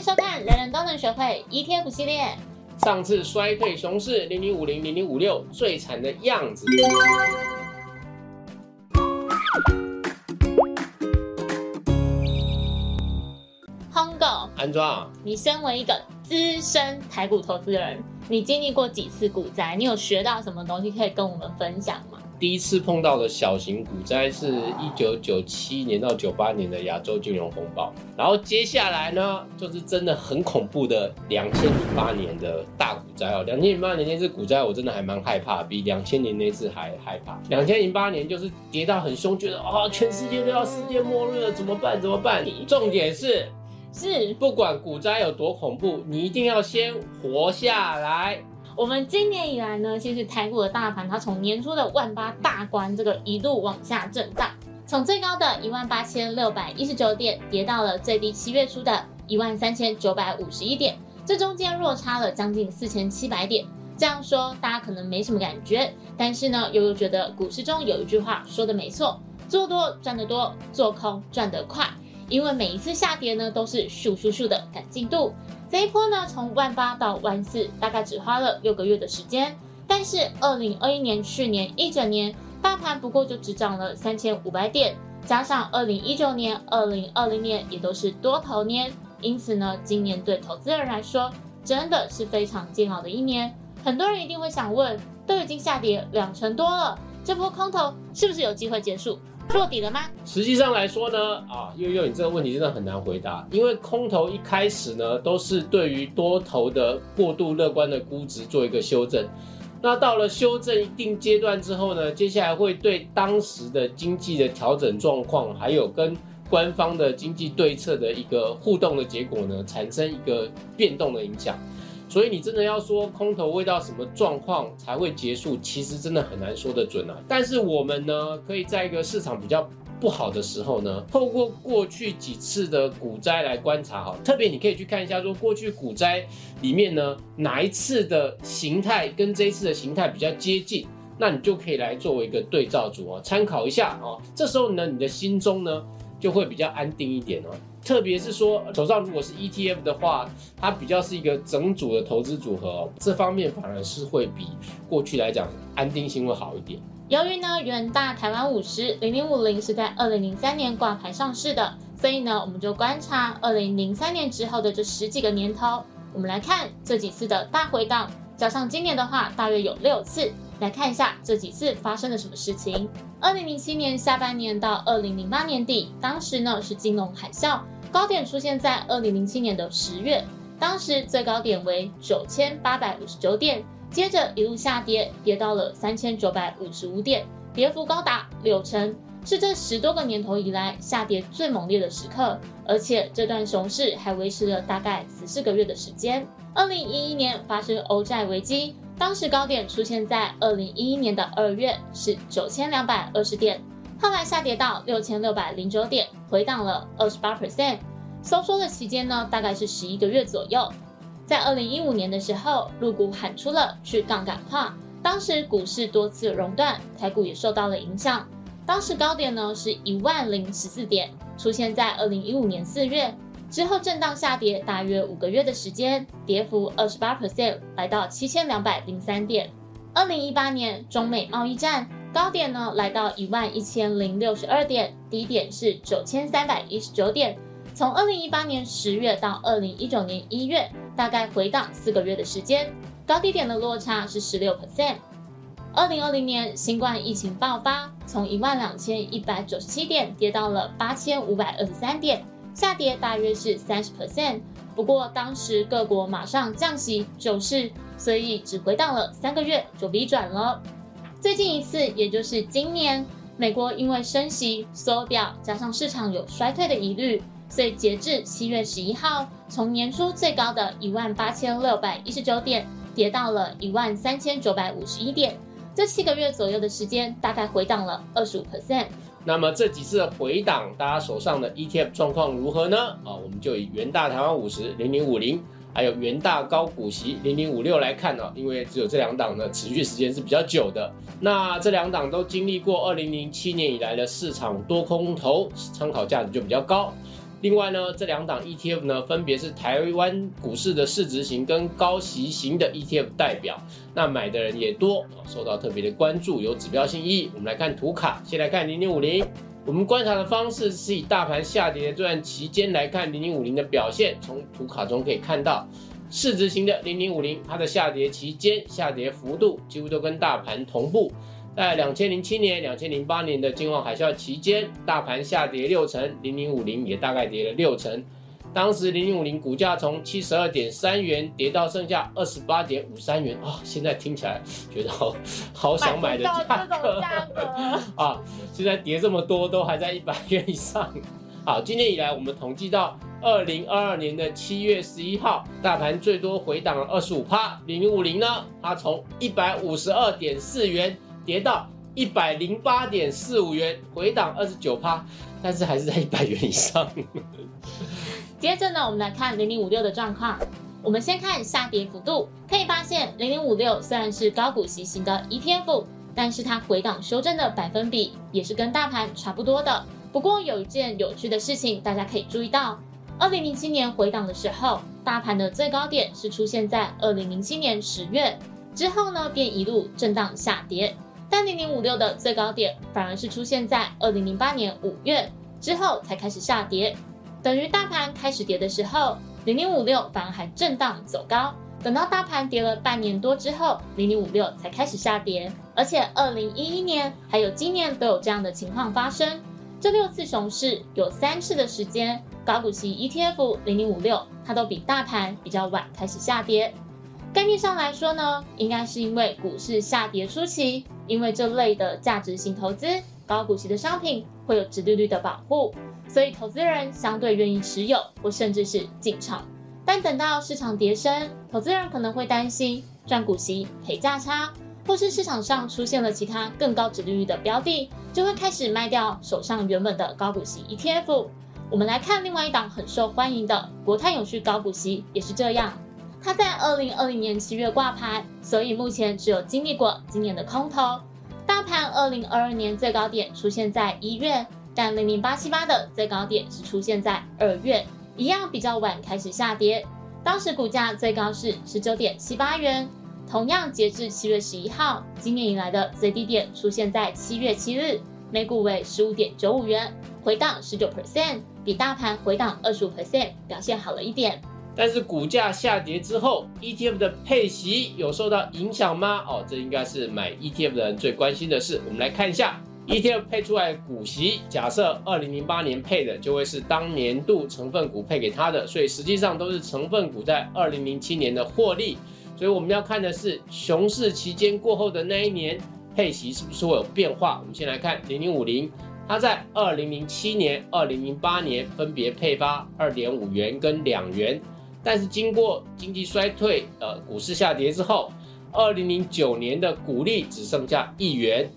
迎收看，人人都能学会 ETF 系列。上次衰退熊市零零五零零零五六最惨的样子。Hongo，安装，你身为一个资深台股投资人，你经历过几次股灾？你有学到什么东西可以跟我们分享吗？第一次碰到的小型股灾是一九九七年到九八年的亚洲金融风暴，然后接下来呢，就是真的很恐怖的两千零八年的大股灾哦。两千零八年那次股灾，我真的还蛮害怕，比两千年那次还害怕。两千零八年就是跌到很凶，觉得啊，全世界都要世界末日了，怎么办？怎么办？重点是，是不管股灾有多恐怖，你一定要先活下来。我们今年以来呢，其实台股的大盘，它从年初的万八大关这个一路往下震荡，从最高的一万八千六百一十九点，跌到了最低七月初的一万三千九百五十一点，这中间落差了将近四千七百点。这样说大家可能没什么感觉，但是呢，悠悠觉得股市中有一句话说的没错：做多赚得多，做空赚得快。因为每一次下跌呢，都是咻咻咻的赶进度。这一波呢，从万八到万四，大概只花了六个月的时间。但是二零二一年去年一整年，大盘不过就只涨了三千五百点，加上二零一九年、二零二零年也都是多头年，因此呢，今年对投资人来说真的是非常煎熬的一年。很多人一定会想问，都已经下跌两成多了，这波空头是不是有机会结束？落底了吗？实际上来说呢，啊，悠悠，你这个问题真的很难回答，因为空头一开始呢，都是对于多头的过度乐观的估值做一个修正，那到了修正一定阶段之后呢，接下来会对当时的经济的调整状况，还有跟官方的经济对策的一个互动的结果呢，产生一个变动的影响。所以你真的要说空头会到什么状况才会结束，其实真的很难说得准啊。但是我们呢，可以在一个市场比较不好的时候呢，透过过去几次的股灾来观察哈。特别你可以去看一下，说过去股灾里面呢，哪一次的形态跟这一次的形态比较接近，那你就可以来作为一个对照组啊，参考一下啊。这时候呢，你的心中呢就会比较安定一点哦。特别是说手上如果是 ETF 的话，它比较是一个整组的投资组合哦，这方面反而是会比过去来讲安定性会好一点。由于呢，远大台湾五十零零五零是在二零零三年挂牌上市的，所以呢，我们就观察二零零三年之后的这十几个年头，我们来看这几次的大回档，加上今年的话，大约有六次。来看一下这几次发生了什么事情。二零零七年下半年到二零零八年底，当时呢是金融海啸，高点出现在二零零七年的十月，当时最高点为九千八百五十九点，接着一路下跌，跌到了三千九百五十五点，跌幅高达六成，是这十多个年头以来下跌最猛烈的时刻，而且这段熊市还维持了大概十四个月的时间。二零一一年发生欧债危机。当时高点出现在二零一一年的二月，是九千两百二十点，后来下跌到六千六百零九点，回档了二十八 percent。收缩的期间呢，大概是十一个月左右。在二零一五年的时候，入股喊出了去杠杆化，当时股市多次熔断，台股也受到了影响。当时高点呢是一万零十四点，出现在二零一五年四月。之后震荡下跌大约五个月的时间，跌幅二十八 percent，来到七千两百零三点。二零一八年中美贸易战高点呢来到一万一千零六十二点，低点是九千三百一十九点。从二零一八年十月到二零一九年一月，大概回档四个月的时间，高低点的落差是十六 percent。二零二零年新冠疫情爆发，从一万两千一百九十七点跌到了八千五百二十三点。下跌大约是三十 percent，不过当时各国马上降息救市，所以只回档了三个月就逼转了。最近一次，也就是今年，美国因为升息缩表，加上市场有衰退的疑虑，所以截至七月十一号，从年初最高的一万八千六百一十九点，跌到了一万三千九百五十一点，这七个月左右的时间，大概回档了二十五 percent。那么这几次的回档，大家手上的 ETF 状况如何呢？啊，我们就以元大台湾五十零零五零，还有元大高股息零零五六来看呢，因为只有这两档呢持续时间是比较久的。那这两档都经历过二零零七年以来的市场多空头，参考价值就比较高。另外呢，这两档 ETF 呢，分别是台湾股市的市值型跟高息型的 ETF 代表，那买的人也多，受到特别的关注，有指标性意义。我们来看图卡，先来看零零五零，我们观察的方式是以大盘下跌的这段期间来看零零五零的表现，从图卡中可以看到，市值型的零零五零，它的下跌期间下跌幅度几乎都跟大盘同步。在两千零七年、两千零八年的金融海啸期间，大盘下跌六成，零零五零也大概跌了六成。当时零零五零股价从七十二点三元跌到剩下二十八点五三元啊！现在听起来觉得好 好想买的价格 啊！现在跌这么多，都还在一百元以上。好，今年以来我们统计到二零二二年的七月十一号，大盘最多回档了二十五趴，零零五零呢，它从一百五十二点四元。跌到一百零八点四五元，回档二十九趴，但是还是在一百元以上。接着呢，我们来看零零五六的状况。我们先看下跌幅度，可以发现零零五六虽然是高股息型的 ETF，但是它回档修正的百分比也是跟大盘差不多的。不过有一件有趣的事情，大家可以注意到，二零零七年回档的时候，大盘的最高点是出现在二零零七年十月，之后呢便一路震荡下跌。但零零五六的最高点反而是出现在二零零八年五月之后才开始下跌，等于大盘开始跌的时候，零零五六反而还震荡走高，等到大盘跌了半年多之后，零零五六才开始下跌，而且二零一一年还有今年都有这样的情况发生。这六次熊市有三次的时间，高股息 ETF 零零五六它都比大盘比较晚开始下跌。概念上来说呢，应该是因为股市下跌初期。因为这类的价值型投资、高股息的商品会有直利率的保护，所以投资人相对愿意持有或甚至是进场。但等到市场跌升，投资人可能会担心赚股息赔价差，或是市场上出现了其他更高直利率的标的，就会开始卖掉手上原本的高股息 ETF。我们来看另外一档很受欢迎的国泰永续高股息，也是这样。它在二零二零年七月挂牌，所以目前只有经历过今年的空头。大盘二零二二年最高点出现在一月，但零零八七八的最高点是出现在二月，一样比较晚开始下跌。当时股价最高是十九点七八元，同样截至七月十一号，今年以来的最低点出现在七月七日，每股为十五点九五元，回档十九 percent，比大盘回档二十五 percent 表现好了一点。但是股价下跌之后，ETF 的配息有受到影响吗？哦，这应该是买 ETF 的人最关心的事。我们来看一下 ETF 配出来股息，假设二零零八年配的就会是当年度成分股配给他的，所以实际上都是成分股在二零零七年的获利。所以我们要看的是熊市期间过后的那一年配息是不是会有变化。我们先来看零零五零，它在二零零七年、二零零八年分别配发二点五元跟两元。但是经过经济衰退，呃，股市下跌之后，二零零九年的股利只剩下一元。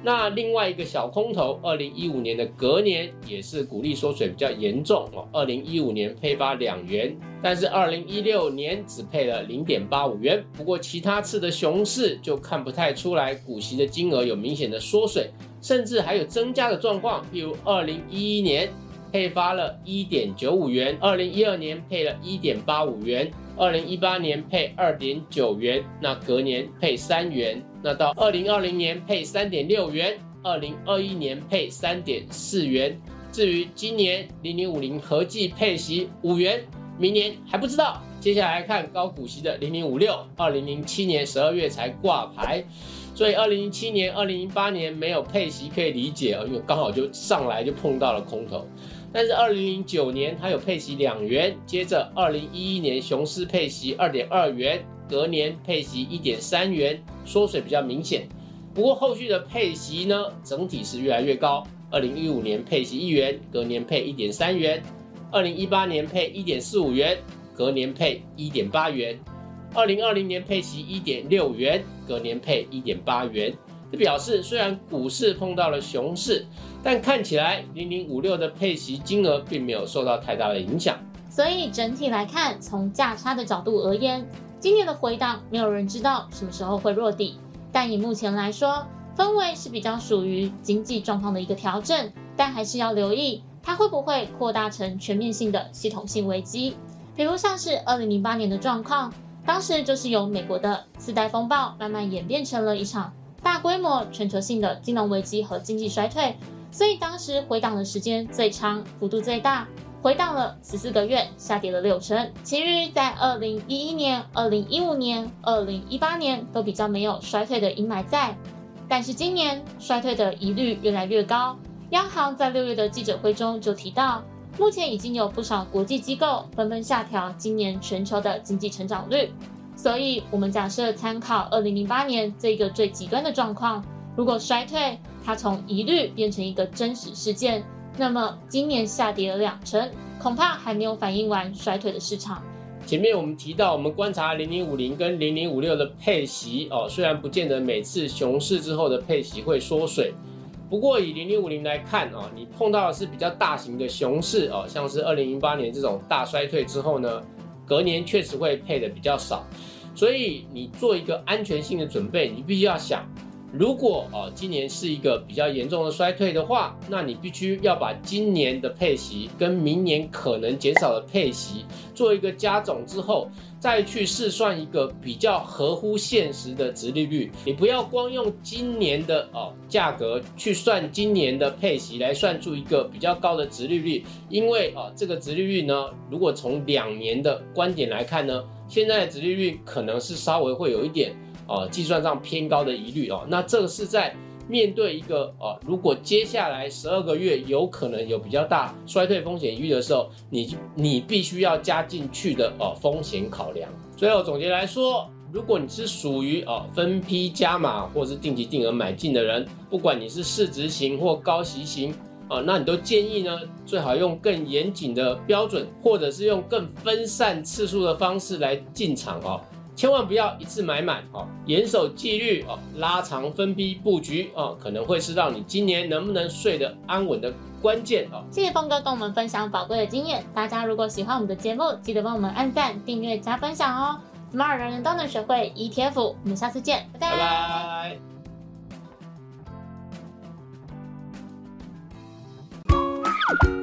那另外一个小空头，二零一五年的隔年也是股利缩水比较严重哦。二零一五年配发两元，但是二零一六年只配了零点八五元。不过其他次的熊市就看不太出来股息的金额有明显的缩水，甚至还有增加的状况，譬如二零一一年。配发了一点九五元，二零一二年配了一点八五元，二零一八年配二点九元，那隔年配三元，那到二零二零年配三点六元，二零二一年配三点四元。至于今年零零五零合计配息五元，明年还不知道。接下来看高股息的零零五六，二零零七年十二月才挂牌，所以二零零七年、二零零八年没有配息可以理解啊，因为刚好就上来就碰到了空头。但是二零零九年它有配息两元，接着二零一一年熊市配息二点二元，隔年配息一点三元，缩水比较明显。不过后续的配息呢，整体是越来越高。二零一五年配息一元，隔年配一点三元；二零一八年配一点四五元，隔年配一点八元；二零二零年配息一点六元，隔年配一点八元。这表示虽然股市碰到了熊市。但看起来零零五六的配息金额并没有受到太大的影响，所以整体来看，从价差的角度而言，今年的回档没有人知道什么时候会落地。但以目前来说，氛围是比较属于经济状况的一个调整，但还是要留意它会不会扩大成全面性的系统性危机？比如像是二零零八年的状况，当时就是由美国的次贷风暴慢慢演变成了一场大规模全球性的金融危机和经济衰退，所以当时回档的时间最长，幅度最大。回档了十四个月，下跌了六成。其余在二零一一年、二零一五年、二零一八年都比较没有衰退的阴霾在，但是今年衰退的疑虑越来越高。央行在六月的记者会中就提到，目前已经有不少国际机构纷纷下调今年全球的经济成长率。所以，我们假设参考二零零八年这个最极端的状况，如果衰退它从疑虑变成一个真实事件。那么今年下跌了两成，恐怕还没有反映完衰退的市场。前面我们提到，我们观察零零五零跟零零五六的配息哦，虽然不见得每次熊市之后的配息会缩水，不过以零零五零来看哦，你碰到的是比较大型的熊市哦，像是二零零八年这种大衰退之后呢，隔年确实会配的比较少，所以你做一个安全性的准备，你必须要想。如果哦，今年是一个比较严重的衰退的话，那你必须要把今年的配息跟明年可能减少的配息做一个加总之后，再去试算一个比较合乎现实的值利率。你不要光用今年的哦价格去算今年的配息来算出一个比较高的值利率，因为啊这个值利率呢，如果从两年的观点来看呢，现在的值利率可能是稍微会有一点。哦，计算上偏高的疑虑哦，那这个是在面对一个哦，如果接下来十二个月有可能有比较大衰退风险疑虑的时候，你你必须要加进去的哦风险考量。最后总结来说，如果你是属于哦分批加码或是定期定额买进的人，不管你是市值型或高息型啊，那你都建议呢，最好用更严谨的标准，或者是用更分散次数的方式来进场哦。千万不要一次买满哦，严守纪律哦，拉长分批布局哦，可能会是让你今年能不能睡得安稳的关键哦。谢谢峰哥跟我们分享宝贵的经验，大家如果喜欢我们的节目，记得帮我们按赞、订阅、加分享哦。Smart 人人都能学会 ETF，我们下次见，拜拜。拜 you